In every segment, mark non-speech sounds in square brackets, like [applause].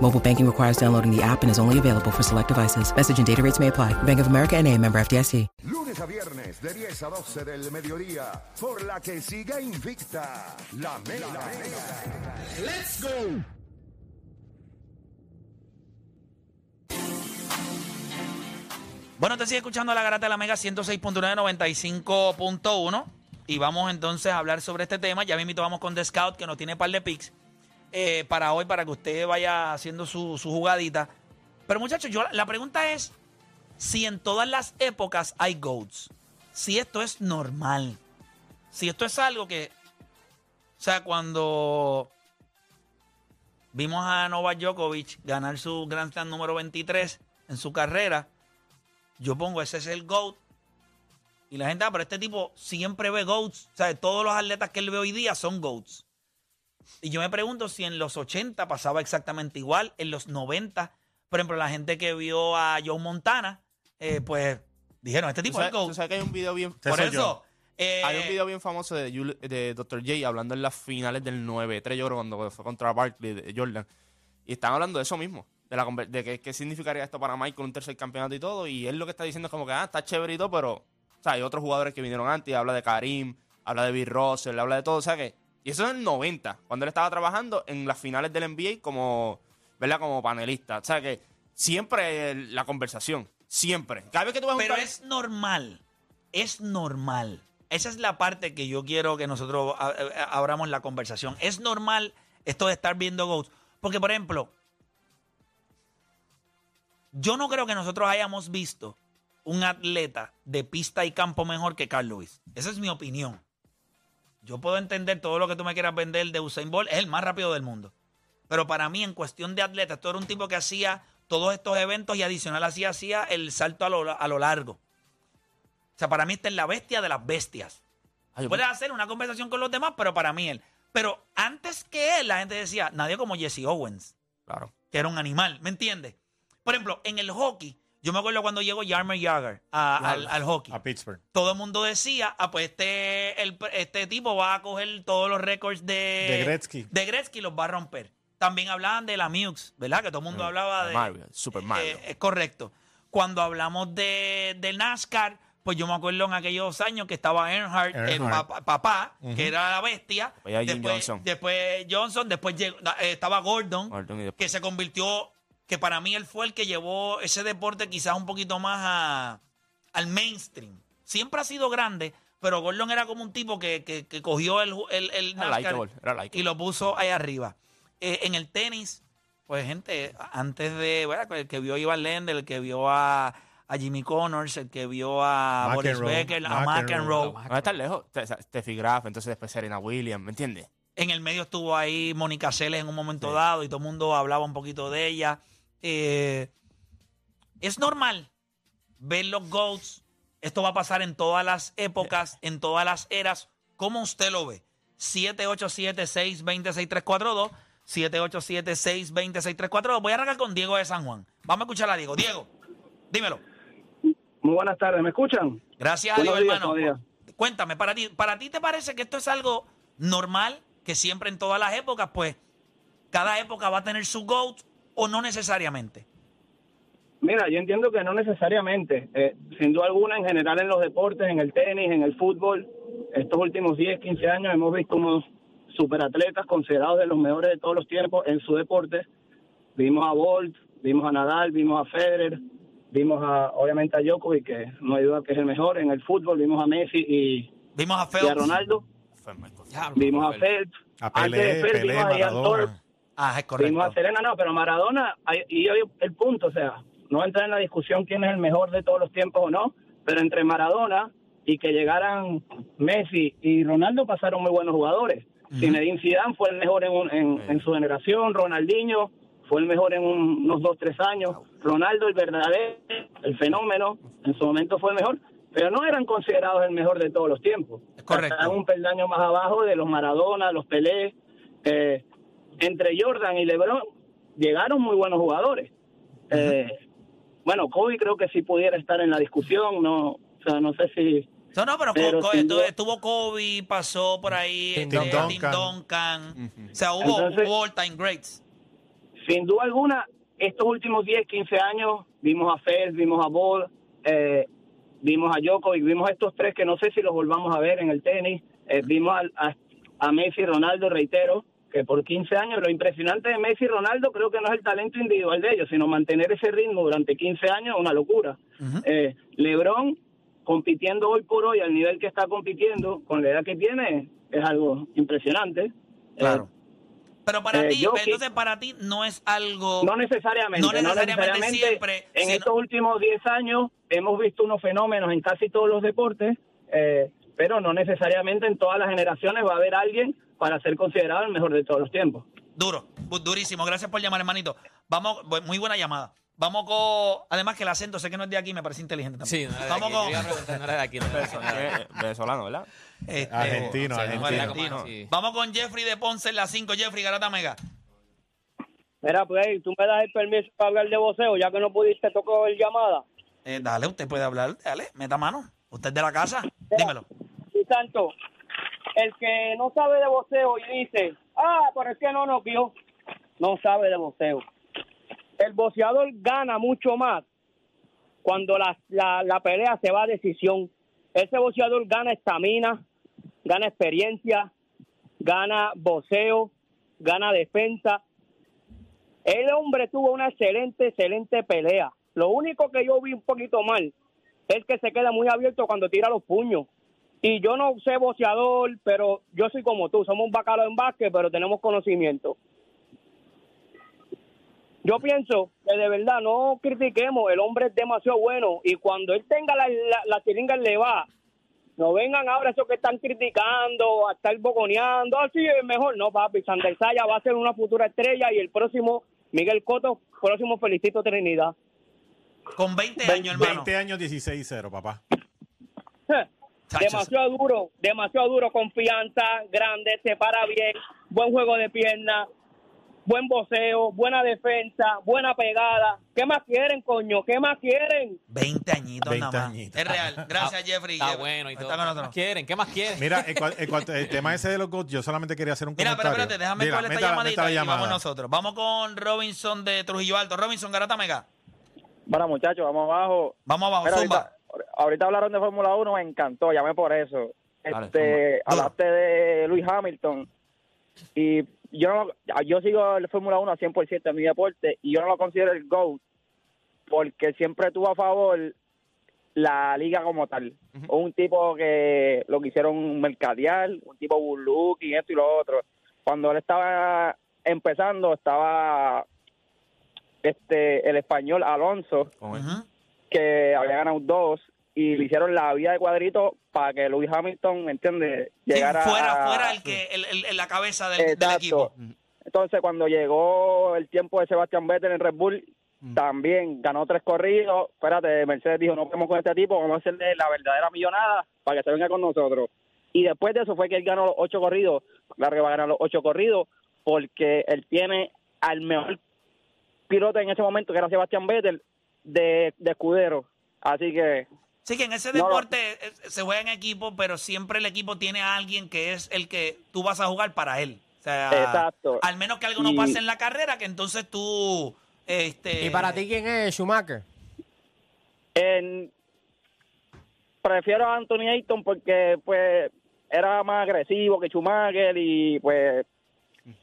Mobile banking requires downloading the app and is only available for select devices. Message and data rates may apply. Bank of America and a member FDIC. Lunes a viernes de 10 a 12 del mediodía, por la que siga invicta la Mega. Let's go. Bueno, te sigue escuchando la garata de la Mega 106.995.1 y vamos entonces a hablar sobre este tema. Ya mismo vamos con The Scout que nos tiene par de picks eh, para hoy, para que usted vaya haciendo su, su jugadita. Pero muchachos, yo, la pregunta es si en todas las épocas hay GOATs. Si esto es normal. Si esto es algo que... O sea, cuando vimos a Novak Djokovic ganar su Grand Slam número 23 en su carrera, yo pongo ese es el GOAT. Y la gente, ah, pero este tipo siempre ve GOATs. O sea, todos los atletas que él ve hoy día son GOATs. Y yo me pregunto si en los 80 pasaba exactamente igual, en los 90, por ejemplo, la gente que vio a Joe Montana, eh, pues dijeron, este tipo ¿Tú es sabes, tú sabes que hay un video bien Por eso, eh, Hay un video bien famoso de, Jul- de Dr. J hablando en las finales del 9-3, yo creo, cuando fue contra Barkley de Jordan. Y están hablando de eso mismo, de, la, de qué, qué significaría esto para Michael, un tercer campeonato y todo. Y él lo que está diciendo es como que, ah, está chévere y todo, pero o sea, hay otros jugadores que vinieron antes, habla de Karim, habla de Bill Russell, habla de todo. O sea que, y eso es en el 90, cuando él estaba trabajando en las finales del NBA como, ¿verdad? Como panelista. O sea que siempre la conversación, siempre. Cada vez que tú vas a un Pero es normal. Es normal. Esa es la parte que yo quiero que nosotros abramos la conversación. Es normal esto de estar viendo GOATs. Porque, por ejemplo, yo no creo que nosotros hayamos visto un atleta de pista y campo mejor que Carl Lewis. Esa es mi opinión. Yo puedo entender todo lo que tú me quieras vender de Usain Bolt. Es el más rápido del mundo. Pero para mí, en cuestión de atleta, esto era un tipo que hacía todos estos eventos y adicional hacía, hacía el salto a lo, a lo largo. O sea, para mí esta es la bestia de las bestias. Ay, Puedes hacer una conversación con los demás, pero para mí él. Pero antes que él, la gente decía, nadie como Jesse Owens, Claro. que era un animal, ¿me entiendes? Por ejemplo, en el hockey, yo me acuerdo cuando llegó Jarmer Jagger a- al, al hockey. a Pittsburgh. Todo el mundo decía, ah, pues este, el- este tipo va a coger todos los récords de, De Gretzky. de Gretzky y los va a romper. También hablaban de la Mux, ¿verdad? Que todo el mundo Mm, hablaba de. Mario, Super Mario. Eh, es correcto. Cuando hablamos de, de NASCAR, pues yo me acuerdo en aquellos años que estaba Earnhardt, el Earnhardt. papá, que era la bestia. Después Jim Johnson. después Johnson, después llegó- eh, estaba Gordon, Gordon y después- que se convirtió, que para mí él fue el que llevó ese deporte quizás un poquito más a- al mainstream. Siempre ha sido grande, pero Gordon era como un tipo que, que- que cogió el, el, el Era NASCAR y lo puso ahí arriba. Eh, en el tenis, pues gente, antes de, ¿verdad? El que vio a Ivan Lendl, el que vio a, a Jimmy Connors, el que vio a Boris Becker, a McEnroe. No va a estar lejos. Te- Steffi Graf, entonces después Serena Williams, ¿me entiendes? En el medio estuvo ahí Mónica Seles en un momento dado y todo el mundo hablaba un poquito de ella. Eh, es normal ver los GOATs. Esto va a pasar en todas las épocas, en todas las eras. ¿Cómo usted lo ve? 787-620-6342. 787-620-6342. Voy a arrancar con Diego de San Juan. Vamos a escuchar a Diego. Diego, dímelo. Muy buenas tardes, ¿me escuchan? Gracias a Dios, días, hermano. Cuéntame, para ti, ¿para ti te parece que esto es algo normal? Que siempre en todas las épocas, pues, cada época va a tener su GOAT o no necesariamente. Mira, yo entiendo que no necesariamente. Eh, sin duda alguna, en general en los deportes, en el tenis, en el fútbol, estos últimos 10, 15 años hemos visto unos superatletas considerados de los mejores de todos los tiempos en su deporte. Vimos a Bolt, vimos a Nadal, vimos a Federer, vimos a, obviamente a Djokovic, que no hay duda que es el mejor en el fútbol, vimos a Messi y, Vimos a y a. Ronaldo, vimos a Phelps, A antes de Pelé, Phelps Pelé, vimos a Ian Thorpe, Maradona. Ah, es correcto. vimos a Serena, no, pero Maradona, y hoy el punto, o sea, no entra en la discusión quién es el mejor de todos los tiempos o no, pero entre Maradona y que llegaran Messi y Ronaldo pasaron muy buenos jugadores. Zinedine Zidane fue el mejor en, un- en, en su generación, Ronaldinho fue el mejor en un- unos dos, tres años, Ronaldo el verdadero, el fenómeno, en su momento fue el mejor, pero no eran considerados el mejor de todos los tiempos. Es correcto. Estaban un peldaño más abajo de los Maradona, los Pelé, eh, entre Jordan y LeBron llegaron muy buenos jugadores. Eh, bueno, Kobe creo que sí pudiera estar en la discusión, no, o sea, no sé si No, no, pero, Pero sin estuvo, Kobe, pasó por ahí Tim este, Duncan. Tim Duncan. O sea, hubo, Entonces- hubo all-time greats. sin duda alguna, estos últimos 10, 15 años, vimos a Fez, vimos a Ball, eh, vimos a Djokovic, vimos a estos tres que no sé si los volvamos a ver en el tenis, eh, vimos a, a, a Messi y Ronaldo, reitero, que por 15 años, lo impresionante de Messi y Ronaldo creo que no es el talento individual de ellos, sino mantener ese ritmo durante 15 años es una locura. Eh, Lebron compitiendo hoy por hoy al nivel que está compitiendo, con la edad que tiene, es algo impresionante. Claro. Eh, Pero para eh, ti, Jokic- entonces para ti no es algo... No necesariamente. No necesariamente siempre, En sino- estos últimos 10 años hemos visto unos fenómenos en casi todos los deportes, eh, pero no necesariamente en todas las generaciones va a haber alguien para ser considerado el mejor de todos los tiempos. Duro, durísimo. Gracias por llamar, hermanito. Vamos, muy buena llamada. Vamos con... Además que el acento, sé que no es de aquí, me parece inteligente también. Sí, no era de Vamos aquí. con... No era de aquí. No era de aquí. Eh, Venezolano, ¿verdad? este, Argentino, Sí, argentino. no, argentino. sí. Vamos con Jeffrey de Ponce en la 5. Jeffrey, Garata Mega. Mira, pues, tú me das el permiso para hablar de voceo, ya que no pudiste tocar el llamada. Eh, dale, usted puede hablar. Dale, meta mano. Usted es de la casa. Dímelo. Santo, el que no sabe de voceo y dice, ah, pero es que no nos vio, no sabe de voceo. El boxeador gana mucho más cuando la, la, pelea se va a decisión. Ese boxeador gana estamina, gana experiencia, gana boxeo, gana defensa. El hombre tuvo una excelente, excelente pelea. Lo único que yo vi un poquito mal es que se queda muy abierto cuando tira los puños. Y yo no sé boxeador, pero yo soy como tú, somos un bacalo en básquet, pero tenemos conocimiento. Yo pienso que de verdad no critiquemos, el hombre es demasiado bueno y cuando él tenga la, la, le va, no vengan ahora esos que están criticando, a estar boconeando, así es mejor, no papi, Sander Saya va a ser una futura estrella y el próximo, Miguel Coto, próximo Felicito Trinidad. Con 20 años, hermano. 20 años 16-0, papá. Demasiado duro, demasiado duro, confianza, grande, se para bien, buen juego de pierna, buen voceo, buena defensa, buena pegada. ¿Qué más quieren, coño? ¿Qué más quieren? 20 añitos 20 nada más. añitos. Es real. Gracias, Jeffrey. Está Jeffrey. bueno y todo. ¿Qué más quieren? ¿Qué más quieren? Mira, al [laughs] tema ese de los GOAT, yo solamente quería hacer un Mira, pero comentario. espérate, déjame Mira, coger esta llamadita métala y llamada. vamos nosotros. Vamos con Robinson de Trujillo Alto. Robinson, Garata Mega. Bueno, muchachos, vamos abajo. Vamos abajo, Mira, zumba. ahorita, ahorita hablaron de Fórmula 1, me encantó, llamé por eso. Este, hablaste de Luis Hamilton y yo no, yo sigo el Fórmula 1 al 100% en mi deporte y yo no lo considero el GOAT porque siempre tuvo a favor la liga como tal. Un tipo que lo quisieron mercadear, un tipo look y esto y lo otro. Cuando él estaba empezando, estaba este el español Alonso, Con él. Que había ganado dos y le hicieron la vía de cuadrito para que Lewis Hamilton, ¿me entiendes? Sí, Llegara fuera, a- fuera el que, el, el- la cabeza del, equipo. Entonces, cuando llegó el tiempo de Sebastián Vettel en Red Bull, también ganó tres corridos. Espérate, Mercedes dijo, no podemos con este tipo, vamos a hacerle la verdadera millonada para que se venga con nosotros. Y después de eso fue que él ganó los ocho corridos. Claro que va a ganar los ocho corridos porque él tiene al mejor piloto en ese momento, que era Sebastián Vettel, de, de escudero. Así que Sí, que en ese no. deporte eh, se juega en equipo, pero siempre el equipo tiene a alguien que es el que tú vas a jugar para él. O sea, Exacto. al menos que algo no Y- pase en la carrera, que entonces tú... Este, ¿Y para ti quién es Schumacher? En, prefiero a Anthony Ayton porque pues era más agresivo que Schumacher y pues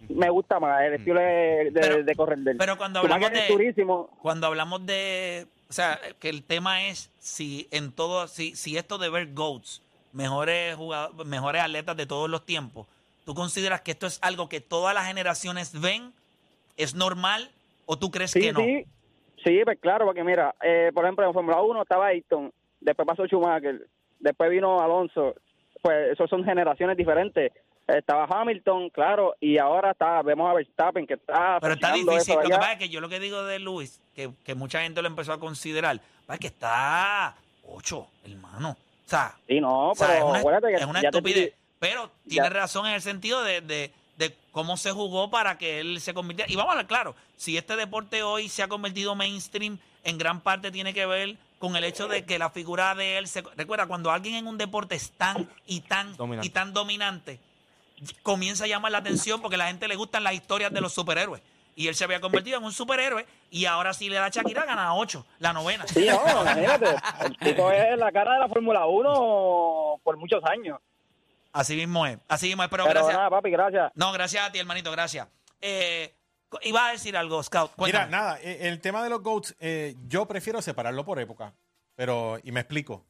me gusta más el estilo de, de- Pero- de pero cuando hablamos de- durísimo. Cuando hablamos de... O o sea, que el tema es si en todo, si, si esto de ver GOATs, mejores jugadores, mejores atletas de todos los tiempos, ¿tú consideras que esto es algo que todas las generaciones ven? ¿Es normal? ¿O tú crees Sí, que no? sí, sí, pues claro, porque mira, eh, por ejemplo, en Fórmula 1 estaba Ayrton, después pasó Schumacher, después vino Alonso, pues eso son generaciones diferentes. Estaba Hamilton, claro, y ahora está, vemos a Verstappen que está... Pero está difícil. Lo que pasa es que yo lo que digo de Luis, que, que mucha gente lo empezó a considerar, es que está 8, hermano. O sea, Sí, no, o sea, pero es una, acuérdate que es una ya te estupidez. Pero tiene ya. razón en el sentido de, de- de cómo se jugó para que él se convirtiera. Y vamos a hablar claro, si este deporte hoy se ha convertido mainstream, en gran parte tiene que ver con el hecho de que la figura de él se... Recuerda, cuando alguien en un deporte es tan y tan Dominante. y tan dominante, comienza a llamar la atención porque a la gente le gustan las historias de los superhéroes. Y él se había convertido en un superhéroe y ahora si le da Shakira gana 8, la novena. Sí, no, imagínate, el tipo es la cara de la Fórmula 1 por muchos años. Así mismo es, así mismo es, pero, Pero, gracias. nada, papi, gracias. No, gracias a ti, hermanito, gracias. Eh, iba a decir algo, Scout. Cuéntame. Mira, nada, eh, el tema de los GOATs, eh, yo prefiero separarlo por época. Pero, y me explico.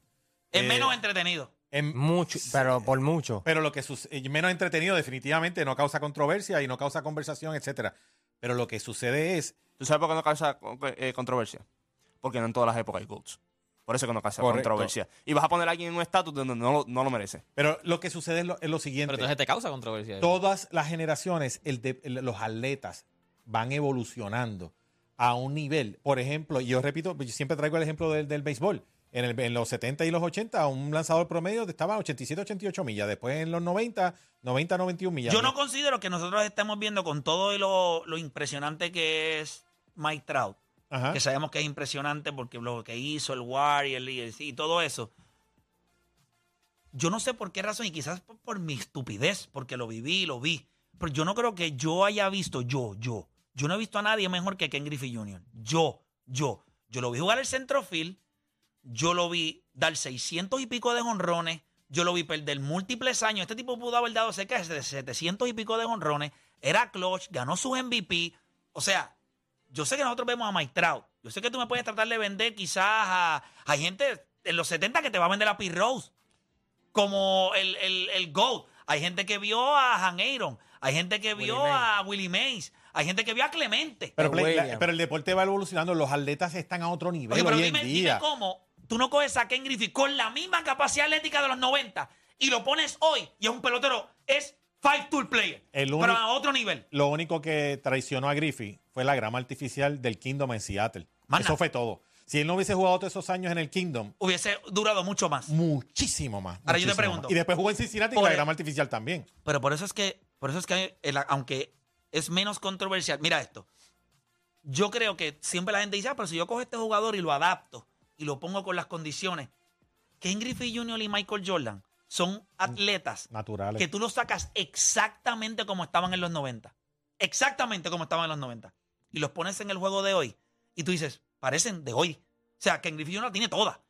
es eh, menos entretenido. En- Mucho, pero por mucho. Pero lo que sucede, menos entretenido definitivamente, no causa controversia y no causa conversación, etcétera. Pero lo que sucede es, ¿Tú sabes por qué no causa eh, controversia? Porque no en todas las épocas hay GOATs. Por eso que no causa Correcto. controversia. Y vas a poner a alguien en un estatus donde no lo, no lo merece. pero lo que sucede es lo, es lo siguiente. Pero entonces te causa controversia. Todas las generaciones, el de- el- los atletas van evolucionando a un nivel. Por ejemplo, y yo repito, yo siempre traigo el ejemplo del, del béisbol. En, el- en los 70 y los 80, un lanzador promedio estaba a 87, 88 millas. Después en los 90, 90, 91 millas. Yo no considero que nosotros estemos viendo con todo y lo, lo impresionante que es Mike Trout, Ajá. que sabemos que es impresionante porque lo que hizo el War y, el, y, y todo eso. Yo no sé por qué razón, y quizás por, por mi estupidez, porque lo viví, lo vi. Pero yo no creo que yo haya visto, yo, yo, yo no he visto a nadie mejor que Ken Griffey Jr. Yo, yo. Yo lo vi jugar el centrofield, yo lo vi dar 600 y pico de jonrones, yo lo vi perder múltiples años. Este tipo pudo haber dado cerca de 700 y pico de jonrones, era clutch, ganó su MVP. O sea, yo sé que nosotros vemos a Mike Trout. Yo sé que tú me puedes tratar de vender quizás a. Hay gente en los 70 que te va a vender a Pete Rose como el, el, el GOAT. Hay gente que vio a Han Aaron. Hay gente que vio a Willie Mays. Hay gente que vio a Clemente. Pero, la- el deporte va evolucionando, los atletas están a otro nivel Oye, pero hoy dime, en dime día. cómo tú no coges a Ken Griffey con la misma capacidad atlética de los 90 y lo pones hoy y es un pelotero, es five tool player, El pero a otro nivel. Lo único que traicionó a Griffey fue la grama artificial del Kingdom en Seattle. Más Eso nada. fue todo. Si él no hubiese jugado todos esos años en el Kingdom, Hubiese durado mucho más. muchísimo más. Ahora yo te pregunto. más. Y después jugó en Cincinnati con la grama artificial también. Pero por eso es que, por eso es que el- aunque es menos controversial, mira esto. Yo creo que siempre la gente dice, ah, pero si yo cojo este jugador y lo adapto y lo pongo con las condiciones, Ken Griffey Jr. y Michael Jordan son atletas Naturales. que tú los sacas exactamente como estaban en los 90. Exactamente como estaban en los 90. Y los pones en el juego de hoy. Y tú dices, parecen de hoy. O sea, Ken Griffey Jr. la tiene toda.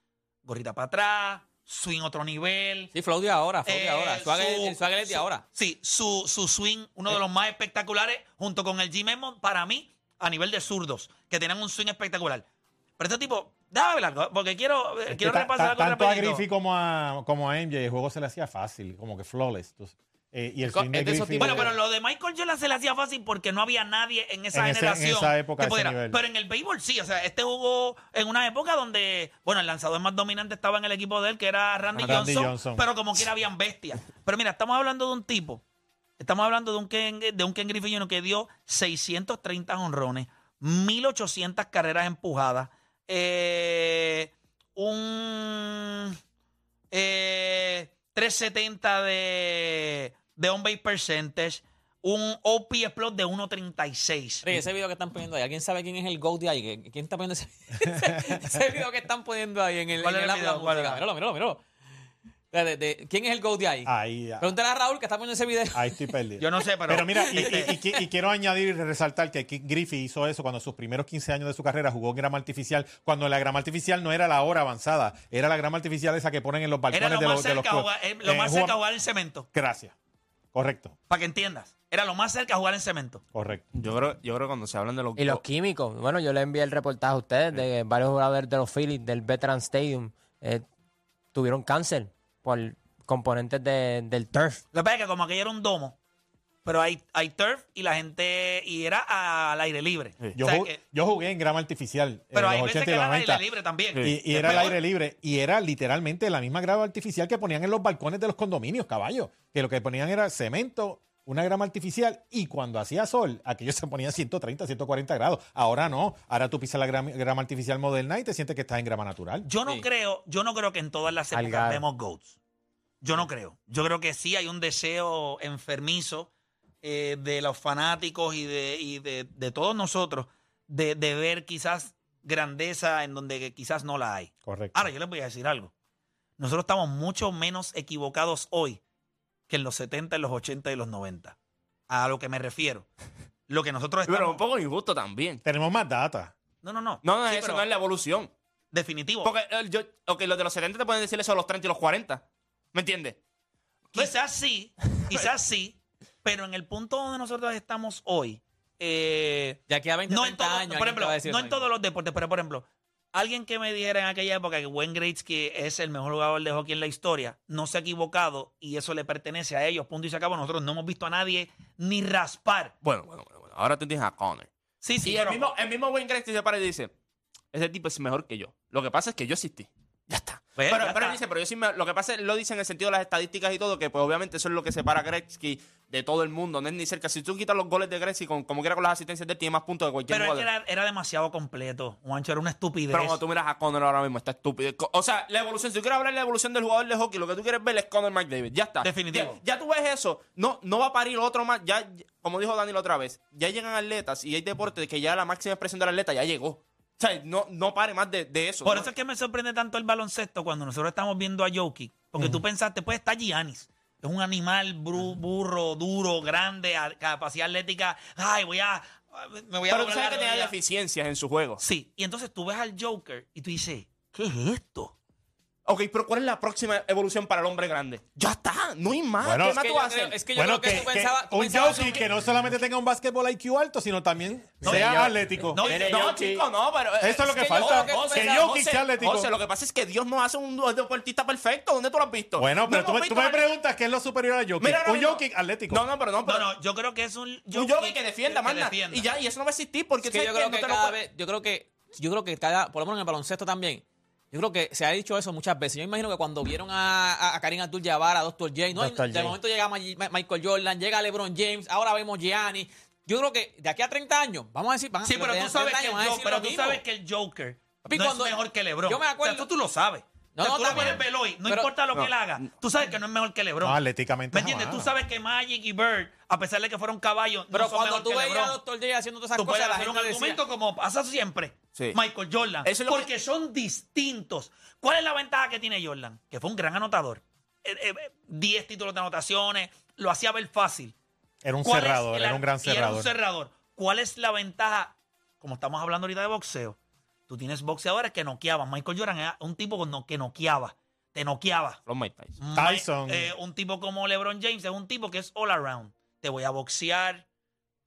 Gorrita para atrás, swing otro nivel. Sí, flow de ahora, flow de Eh, ahora. Swagger- su- el swagger es de su- ahora. Sí, su, su swing, uno de los más espectaculares, junto con el Jim Edmonds, para mí, a nivel de zurdos, que tienen un swing espectacular. Pero este tipo, déjame algo, porque quiero, Es que quiero repasar ta- algo tanto a. Griffey como a, como a MJ, el juego se le hacía fácil, como que flawless. tú- eh, y el Co- swing de es de esos Griffey- Bueno, pero lo de Michael Jordan se le hacía fácil porque no había nadie en esa En ese- en generación. esa época, que ese pudiera. nivel. Pero en el béisbol sí, o sea, este jugó en una época donde, bueno, el lanzador más dominante estaba en el equipo de él, que era Randy, Randy Johnson, Johnson. pero como quiera habían bestias. Pero mira, estamos hablando de un tipo, estamos hablando de un Ken, de un Ken Griffey Jr. que dio 630 honrones, 1800 carreras empujadas, eh, un eh, 370 de, de on-base percentage, un OP explode de 1.36. Oye, ese video que están poniendo ahí, ¿alguien sabe quién es el GOAT de ahí? ¿Qui- ¿Quién está poniendo [laughs] ese, ese video que están poniendo ahí en el, ¿Cuál en el el app de la video? ¿Cuál música? Míralo, míralo, míralo. De- de- de- ¿Quién es el GOAT de ahí? Ahí, Pregúntale a Raúl que está poniendo ese video. ahí estoy perdido. Yo no sé, pero... Pero mira, [laughs] y, y- y qui- y quiero añadir y resaltar que Keith Griffey hizo eso cuando sus primeros 15 años de su carrera jugó en grama artificial, cuando la grama artificial no era la hora avanzada, era la grama artificial esa que ponen en los balcones era lo de más los, de los cerca, a clubes. jugar, eh, lo Eh, más juega- cerca a jugar el cemento. Gracias. Correcto, Para que entiendas. Era lo más cerca a jugar en cemento. correcto. Yo creo, yo creo que cuando se hablan de los Y los químicos. Bueno, yo le envié el reportaje a ustedes de que varios jugadores de los Phillies del Veteran Stadium eh, tuvieron cáncer por componentes de- del turf. Lo que pasa es que como aquello era un domo, pero hay, hay turf y la gente, y era al aire libre. Yo, O sea ju- que- yo jugué en grama artificial pero en hay los veces 80 que era al 90. aire libre también. Y, y era el peor. aire libre. Y era literalmente la misma grama artificial que ponían en los balcones de los condominios, caballo. Que lo que ponían era cemento, una grama artificial. Y cuando hacía sol, aquello se ponía 130, 140 grados. Ahora no. Ahora tú pisas la grama, grama artificial moderna y te sientes que estás en grama natural. Yo no creo, yo no creo que en todas las épocas Algar. vemos GOATs. Yo no creo. Yo creo que sí hay un deseo enfermizo eh, de los fanáticos y de, y de, de todos nosotros de, de ver quizás grandeza en donde quizás no la hay. Correcto. Ahora, yo les voy a decir algo. Nosotros estamos mucho menos equivocados hoy que en los 70, en los 80 y los 90. A lo que me refiero. Lo que nosotros estamos... Pero un poco injusto también. Tenemos más data. No, no, no. No, no, Sí, eso pero no es la evolución. Definitivo. Porque eh, yo, ok, los de los 70 te pueden decir eso a los 30 y los 40. ¿Me entiendes? Quizás sí, quizás sí, pero en el punto donde nosotros estamos hoy, eh, Ya que a 20, no en 30 todo- años. por ejemplo, no en todos los deportes, pero por ejemplo, alguien que me dijera en aquella época que Wayne Gretzky es el mejor jugador de hockey en la historia, no se ha equivocado y eso le pertenece a ellos, punto y se acabó. Nosotros no hemos visto a nadie ni raspar. Bueno, bueno, bueno. bueno. Ahora tú tienes a Connor. Sí, sí, y el mismo, el mismo Wayne Gretzky se para y dice, ese tipo es mejor que yo. Lo que pasa es que yo existí. Pues, pero, dice, pero yo sí me- lo que pasa es, lo dice en el sentido de las estadísticas y todo, que pues obviamente eso es lo que separa a Gretzky de todo el mundo. No es ni cerca. Si tú quitas los goles de Gretzky, con, como quiera con las asistencias de él, tiene más puntos de cualquier pero es que era, era demasiado completo. Juancho era una estupidez. Pero cuando tú miras a Connor ahora mismo, está estúpido. O sea, la evolución, si tú quieres hablar de la evolución del jugador de hockey, lo que tú quieres ver es Connor McDavid. Ya está. Definitivo. Ya, ya tú ves eso. No, no va a parir otro más. Ya, ya- como dijo Daniel otra vez, ya llegan atletas y hay deportes que ya la máxima expresión del atleta ya llegó. O sea, no, no pare más de, de eso. Por ¿no? eso es que me sorprende tanto el baloncesto cuando nosotros estamos viendo a Jokic. Porque tú pensaste, pues está Giannis. Es un animal bru- burro, duro, grande, a- capacidad atlética. Ay, voy a. Me voy a Pero tú sabes que tenía deficiencias en su juego. Sí, y entonces tú ves al Joker y tú dices, ¿qué es esto? Ok, pero ¿cuál es la próxima evolución para el hombre grande? Ya está, no hay más. Bueno, ¿Qué más que tú yo haces? es que yo Bueno, creo que, que, tú que pensabas. tú un Jokic que- que no solamente tenga un basketball IQ alto, sino también No, sea yo- atlético. no, No, no, chico, no, pero. Eso es lo que yo- falta, José, que Jokic sea atlético. José, lo que pasa es que Dios no hace un deportista perfecto. ¿Dónde tú lo has visto? Bueno, pero No tú, me, tú preguntas qué es lo superior a Jokic. Mira, ahora un Jokic atlético. No, no, pero no, pero. no, yo creo que es un un Jokic que defienda, manda. Y ya, y eso no va a existir porque Es que ¿sabes yo yo creo que, yo creo que cada, por lo menos en el baloncesto también, yo creo que se ha dicho eso muchas veces. Yo imagino que cuando vieron a, a, Karim Abdul-Jabbar, a Dr. J, no, Dr. de J. momento llega Michael Jordan, llega LeBron James, ahora vemos Gianni. Yo creo que de aquí a 30 años, vamos a decir, van a Sí, pero tú sabes 30 que el Joker, decir pero lo tú mismo. sabes que el Joker Papi, no cuando- es mejor que LeBron. yo me acuerdo- O sea, tú, tú lo sabes. No, O sea, no, tú lo está bien. No Pero- importa lo no. que él haga. Tú sabes que no es mejor que LeBron. No, atléticamente ¿Me entiendes? jamás. Tú sabes que Magic y Bird, a pesar de que fueron caballos, Pero no son cuando mejor tú que veías a Dr. J haciendo todas esas Tú puedes cosas, la hacer un decía, argumento como pasa siempre. Sí. Michael Jordan. Eso es lo porque son distintos. ¿Cuál es la ventaja que tiene Jordan? Que fue un gran anotador. Eh, eh, 10 títulos de anotaciones, lo hacía ver fácil. Era un ¿Cuál es cerrador, era un gran y era cerrador. un cerrador. ¿Cuál es la ventaja? Como estamos hablando ahorita de boxeo, tú tienes boxeadores que noqueaban. Michael Jordan era un tipo no- que noqueaba. Te noqueaba. Los Mike Tyson. Ma- Tyson. eh, un tipo como LeBron James es un tipo que es all around. Te voy a boxear,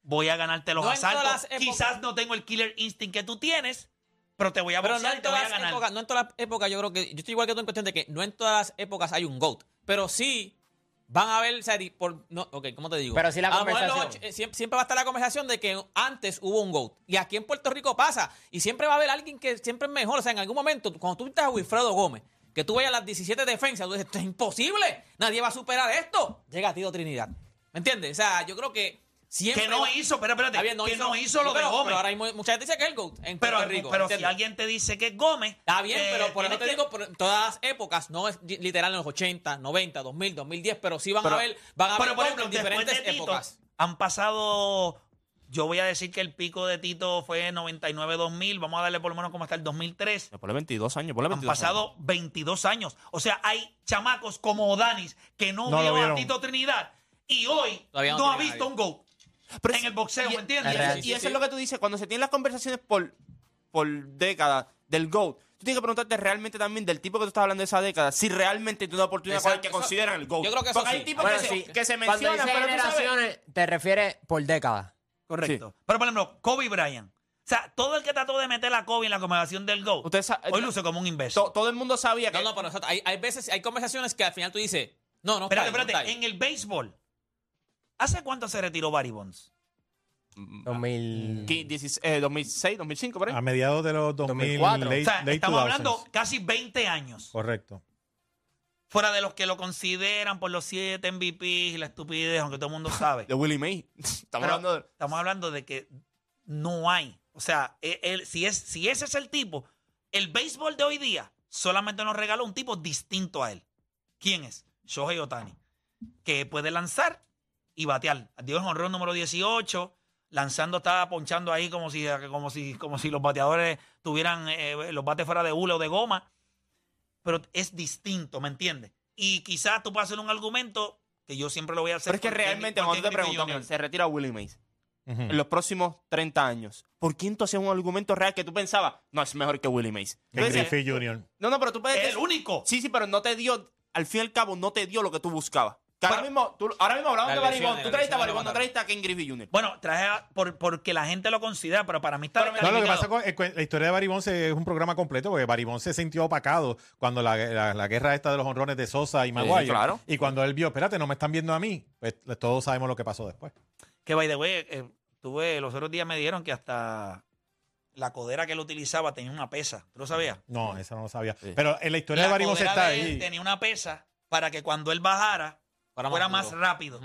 voy a ganarte los No asaltos. Quizás no tengo el killer instinct que tú tienes, pero te voy a Pero no boxear en y te voy todas a las ganar. épocas, no en todas las épocas, yo creo que, yo estoy igual que tú en cuestión de que no en todas las épocas hay un GOAT, pero sí van a haber, o sea, por, no, ok, ¿cómo te digo? Pero sí la A los conversación. och- eh, siempre, siempre va a estar la conversación de que antes hubo un GOAT, y aquí en Puerto Rico pasa, y siempre va a haber alguien que siempre es mejor, o sea, en algún momento, cuando tú viste a Wilfredo Gómez, que tú veías las 17 defensas, tú dices, esto es imposible, nadie va a superar esto, llega Tito Trinidad, ¿me entiendes? O sea, yo creo que siempre... Que no va- hizo, pero espérate, Está bien, que no hizo lo de pero, Gómez. Pero ahora hay mu- mucha gente dice que es el GOAT en Pero, Puerto Rico, pero si ¿entiendes? alguien te dice que es Gómez. Está bien, eh, pero por eso te que- digo, por todas las épocas, no es li- literal en los 80, 90, 2000, 2010, pero sí van Pero- a ver, van a Pero, ver por ejemplo, en diferentes de Tito, épocas. han pasado. Yo voy a decir que el pico de Tito fue 99-2000. Vamos a darle por lo menos como hasta el 2003. Ponle 22 años, ponle Han 22 pasado 22 años. O sea, hay chamacos como Odanis que no, No vio a. Tito Trinidad y hoy Todavía no, no ha visto nadie. un GOAT Pero en es- el boxeo, y- ¿me entiendes? Y, eso sí. es lo que tú dices, cuando se tienen las conversaciones por, por décadas del GOAT, tú tienes que preguntarte realmente también del tipo que tú estás hablando de esa década, si realmente tiene una oportunidad con el que Exacto, eso- consideran el GOAT. yo creo que eso Porque hay sí. tipos Bueno, que, sí. se, que se Cuando mencionan, dice pero generaciones, te refieres por décadas. Correcto. Pero, por ejemplo, Kobe Bryant. O sea, todo el que trató de meter a Kobe en la conversación del GOAT, Ustedes sa- hoy luce como un imbécil. to- todo el mundo sabía que No, no, pero exacto, hay, hay veces, hay conversaciones que al final tú dices, no, no, Espérate, no espérate. En el béisbol, ¿hace cuánto se retiró Barry Bonds? 2000. que 16, eh, 2006, 2005, por ahí. A mediados de los 2000, 2004. late, O sea, late estamos 2000s. hablando casi 20 años. Correcto. Fuera de los que lo consideran por los 7 MVP y la estupidez, aunque todo el mundo sabe. [laughs] De Willie May. [laughs] Estamos Pero hablando de... estamos hablando de que no hay. O sea, él- él- si, es, si ese es el tipo, el béisbol de hoy día solamente nos regaló un tipo distinto a él. ¿Quién es? Shohei Otani. Que puede lanzar y batear. Dio el honrón número 18. Lanzando, estaba ponchando ahí como si, como si, como si los bateadores tuvieran eh, los bates fuera de hule o de goma. Pero es distinto, ¿me entiendes? Y quizás tú puedas hacer un argumento que yo siempre lo voy a hacer. Pero es que porque- realmente, cuando te preguntan, se retira Willie Mays en los próximos 30 años, ¿por qué entonces un argumento real que tú pensabas, no, es mejor que Willie Mays? Tú Griffey Jr. No, no, pero tú puedes... El único. Sí, sí, pero no te dio, al fin y al cabo, no te dio lo que tú buscabas. Que ahora, mismo, tú- ahora mismo hablamos de Bonds. Tú trajiste a Bonds, no trajiste a Ken Griffey Jr. Bueno, traje a- por, porque la gente lo considera, pero para mí está. Pero No, lo que pasa con es que la historia de Barry Bonds es un programa completo porque Barry Bonds se sintió opacado cuando la, la- la guerra esta de los honrones de Sosa y Maguire. claro. Y cuando él vio, espérate, no me están viendo a mí, pues todos sabemos lo que pasó después. Que by the way, eh, tuve, los otros días me dieron que hasta la codera que él utilizaba tenía una pesa. ¿Tú lo sabías? No, eso no lo sabía. Sí. Pero en la historia de La Bonds codera está de él ahí. tenía una pesa para que cuando él bajara Fuera fuera más rápido.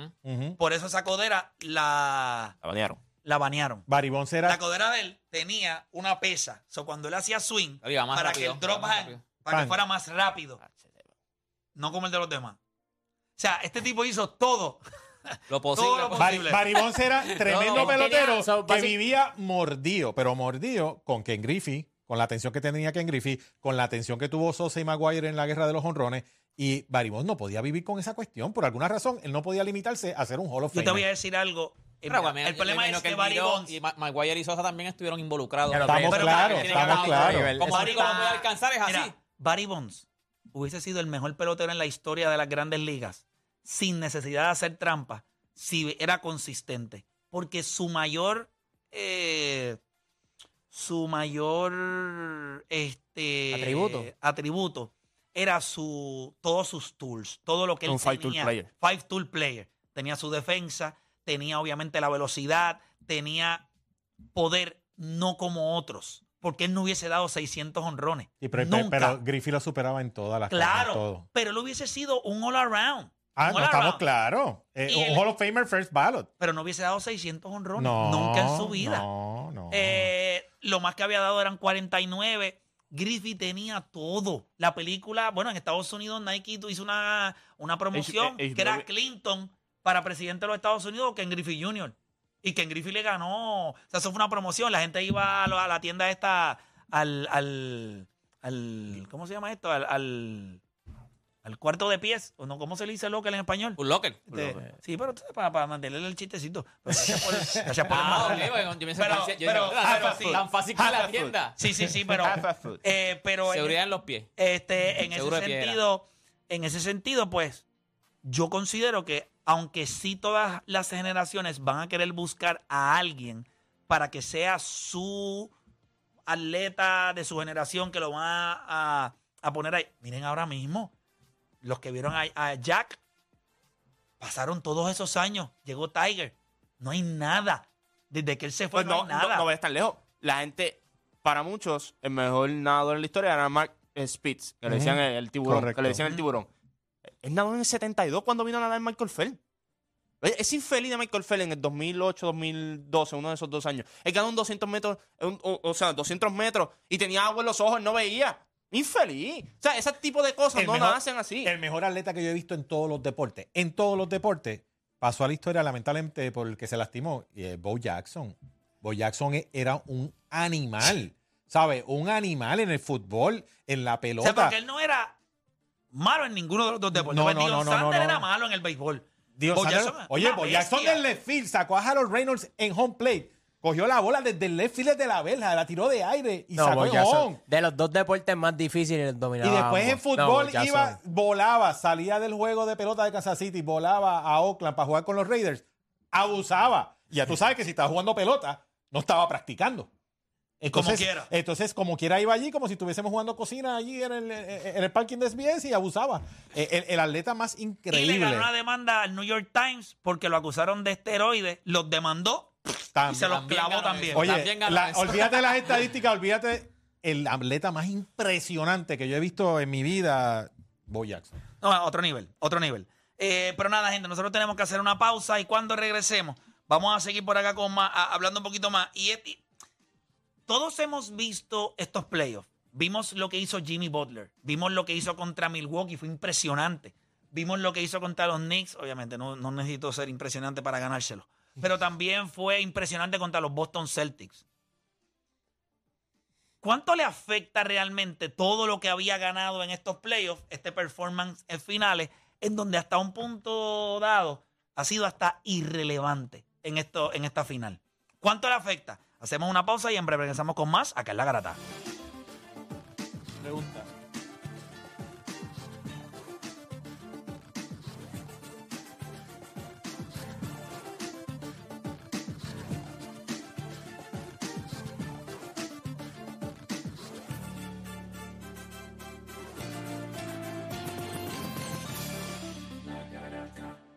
Por eso esa codera la, La banearon. la banearon. Barry Bonds era La codera de él tenía una pesa. So, cuando él hacía swing, para rápido, que el drop más para que fuera más rápido, no como el de los demás. O sea, este tipo hizo todo. [laughs] Lo posible. Todo lo Barry, posible. Barry Bonds era tremendo No, pelotero tenía- so, que vivía mordido, pero mordido con Ken Griffey, con la atención que tenía Ken Griffey, con la atención que tuvo Sosa y Maguire en la guerra de los honrones. Y Barry Bonds no podía vivir con esa cuestión. Por alguna razón, él no podía limitarse a ser un Hall of Yo Famer. te voy a decir algo. Pero, mira, mira, el yo problema es que el Barry Bonds y Ma- Maguire y Sosa también estuvieron involucrados. Lo Estamos Pero claros, que estamos claros. Como lo está- puede alcanzar es así. Mira, Barry Bonds hubiese sido el mejor pelotero en la historia de las grandes ligas sin necesidad de hacer trampa si era consistente. Porque su mayor. eh, su mayor. Este, Atributo. atributo era su, todos sus tools. Todo lo que él Un five tool tenía. player. Five tool player. Tenía su defensa, tenía obviamente la velocidad, tenía poder no como otros. Porque él no hubiese dado 600 honrones. Sí, pero, Nunca. pero Griffey lo superaba en todas las Claro, todo. pero él hubiese sido un all around. Ah, no estamos claros. Eh, un el- Hall of Famer first ballot. Pero no hubiese dado 600 honrones. No. Nunca en su vida. No, no. Eh, lo más que había dado eran 49. Griffey tenía todo. La película, bueno, en Estados Unidos Nike hizo una, una promoción H- H- que era. Clinton para presidente de los Estados Unidos, Ken Griffey Jr. Y Ken Griffey le ganó. O sea, eso fue una promoción. La gente iba a, la- a la tienda esta, al, al, al- ¿cómo se llama esto? Al, al, al cuarto de pies. ¿O no? ¿Cómo se le dice local en español? Un locker. Este, sí, pero tú sabes, para, para mantenerle el chistecito. [laughs] Pero gracias por, gracias por Ah, ok, el- bueno, yo pensé Pero- que yo- pero- yo- tan- fácil que Half la a tienda. Sí, sí, sí, pero, Half a foot. eh, pero en, Seguridad en los pies. este, en ese Seguro de piedra. sentido, en ese sentido, pues, yo considero que aunque sí todas las generaciones van a querer buscar a alguien para que sea su atleta de su generación que lo va a, a poner ahí. Miren ahora mismo, los que vieron a, a Jack, pasaron todos esos años, llegó Tiger, no hay nada. Desde que él se fue, Pues no, no, hay no, nada. no vayas tan lejos. La gente, para muchos, el mejor nadador en la historia era Mark Spitz, que le decían el, el tiburón. Correcto. Que le decían el tiburón. Él nadó en el 72 cuando vino a nadar Michael Phelps. Es infeliz de Michael Phelps en el 2008, 2012, uno de esos dos años. Él ganó un 200 metros, un- o, o sea, 200 metros y tenía agua en los ojos, no veía. Infeliz. O sea, ese tipo de cosas El no mejor- nacen así. El mejor atleta que yo he visto en todos los deportes, en todos los deportes, pasó a la historia lamentablemente por el que se lastimó, y es Bo Jackson. Bo Jackson e- era un animal, [laughs] ¿sabes? Un animal en el fútbol, en la O pelota. sea, porque él no era malo en ninguno de los dos deportes. No, Pues no, no, no, no, era malo en el béisbol. Dios Bo Jackson, oye, Bo Jackson del left field sacó a Harold Reynolds en home plate. Cogió la bola desde el left field de la verja, la tiró de aire y No, sacó Bo el home. de los dos deportes más difíciles dominar. Y después en fútbol iba, volaba, salía del juego de pelota de Kansas City, volaba a Oakland para jugar con los Raiders, abusaba. Y ya tú sabes que si estaba jugando pelota, no estaba practicando. Entonces, Como quiera. Entonces, como quiera, iba allí como si estuviésemos jugando cocina allí en el, en el parking de SBS y abusaba. Eh, El, el atleta más Y le increíble. ganó una demanda al New York Times porque lo acusaron de esteroides, los demandó y se los clavó también. Oye, También ganó la- olvídate de las [laughs] estadísticas, olvídate el atleta más impresionante que yo he visto en mi vida, Bo Jackson. No, otro nivel, otro nivel. Eh, pero nada, gente, nosotros tenemos que hacer una pausa y cuando regresemos, vamos a seguir por acá con más, a- hablando un poquito más. Y y todos hemos visto estos playoffs. Vimos lo que hizo Jimmy Butler, vimos lo que hizo contra Milwaukee, fue impresionante. Vimos lo que hizo contra los Knicks, obviamente no, no necesito ser impresionante para ganárselo, pero también fue impresionante contra los Boston Celtics. ¿Cuánto le afecta realmente todo lo que había ganado en estos playoffs, este performance en finales, en donde hasta un punto dado ha sido hasta irrelevante en, esto, en esta final? ¿Cuánto le afecta? Hacemos una pausa y en breve regresamos con más acá en La Garata. Pregunta.